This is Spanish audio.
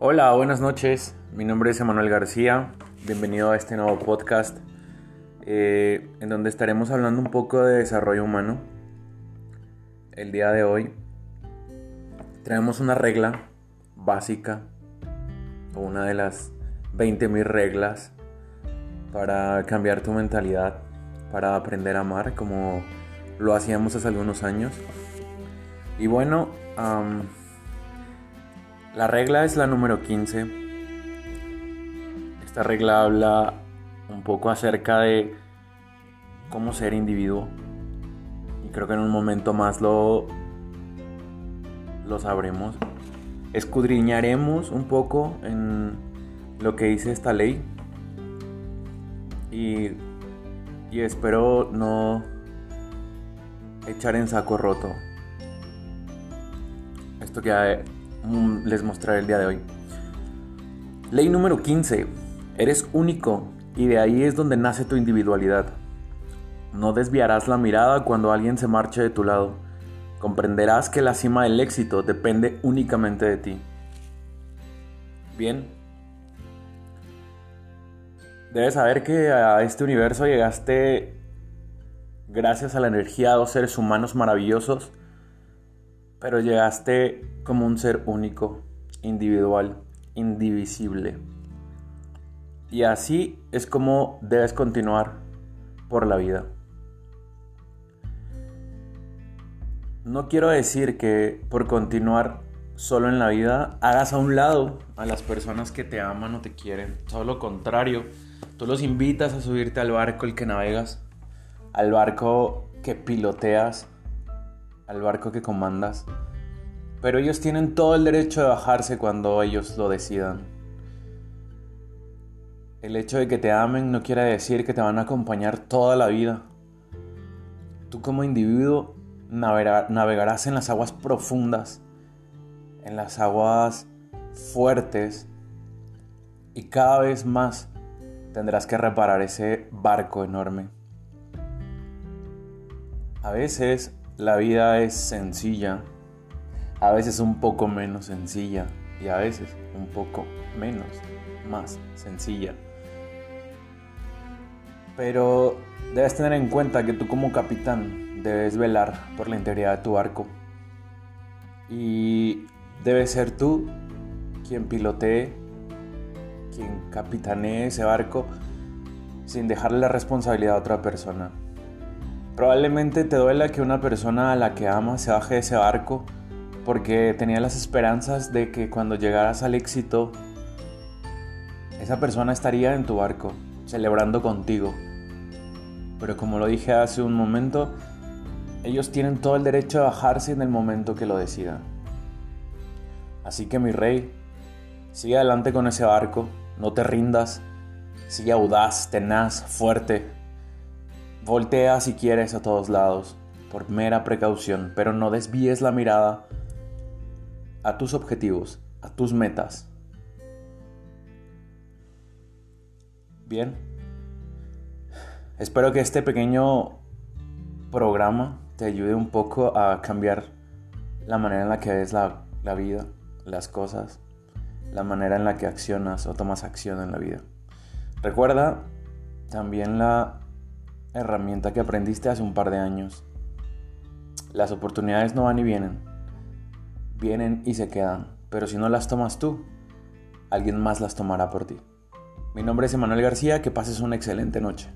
Hola, buenas noches. Mi nombre es Emanuel García. Bienvenido a este nuevo podcast eh, en donde estaremos hablando un poco de desarrollo humano. El día de hoy traemos una regla básica o una de las 20.000 reglas para cambiar tu mentalidad, para aprender a amar como lo hacíamos hace algunos años. Y bueno, la regla es la número 15. Esta regla habla un poco acerca de cómo ser individuo. Y creo que en un momento más lo, lo sabremos. Escudriñaremos un poco en lo que dice esta ley. Y, y espero no echar en saco roto esto que les mostraré el día de hoy. Ley número 15. Eres único y de ahí es donde nace tu individualidad. No desviarás la mirada cuando alguien se marche de tu lado. Comprenderás que la cima del éxito depende únicamente de ti. Bien. Debes saber que a este universo llegaste gracias a la energía de dos seres humanos maravillosos pero llegaste como un ser único, individual, indivisible. Y así es como debes continuar por la vida. No quiero decir que por continuar solo en la vida hagas a un lado a las personas que te aman o te quieren. Todo lo contrario, tú los invitas a subirte al barco el que navegas, al barco que piloteas al barco que comandas, pero ellos tienen todo el derecho de bajarse cuando ellos lo decidan. El hecho de que te amen no quiere decir que te van a acompañar toda la vida. Tú como individuo navegarás en las aguas profundas, en las aguas fuertes y cada vez más tendrás que reparar ese barco enorme. A veces la vida es sencilla, a veces un poco menos sencilla y a veces un poco menos más sencilla. Pero debes tener en cuenta que tú como capitán debes velar por la integridad de tu barco. Y debes ser tú quien pilotee, quien capitanee ese barco sin dejarle la responsabilidad a otra persona. Probablemente te duela que una persona a la que amas se baje de ese barco porque tenía las esperanzas de que cuando llegaras al éxito, esa persona estaría en tu barco, celebrando contigo. Pero como lo dije hace un momento, ellos tienen todo el derecho de bajarse en el momento que lo decidan. Así que mi rey, sigue adelante con ese barco, no te rindas, sigue audaz, tenaz, fuerte Voltea si quieres a todos lados, por mera precaución, pero no desvíes la mirada a tus objetivos, a tus metas. Bien, espero que este pequeño programa te ayude un poco a cambiar la manera en la que ves la, la vida, las cosas, la manera en la que accionas o tomas acción en la vida. Recuerda también la herramienta que aprendiste hace un par de años. Las oportunidades no van y vienen. Vienen y se quedan. Pero si no las tomas tú, alguien más las tomará por ti. Mi nombre es Emanuel García, que pases una excelente noche.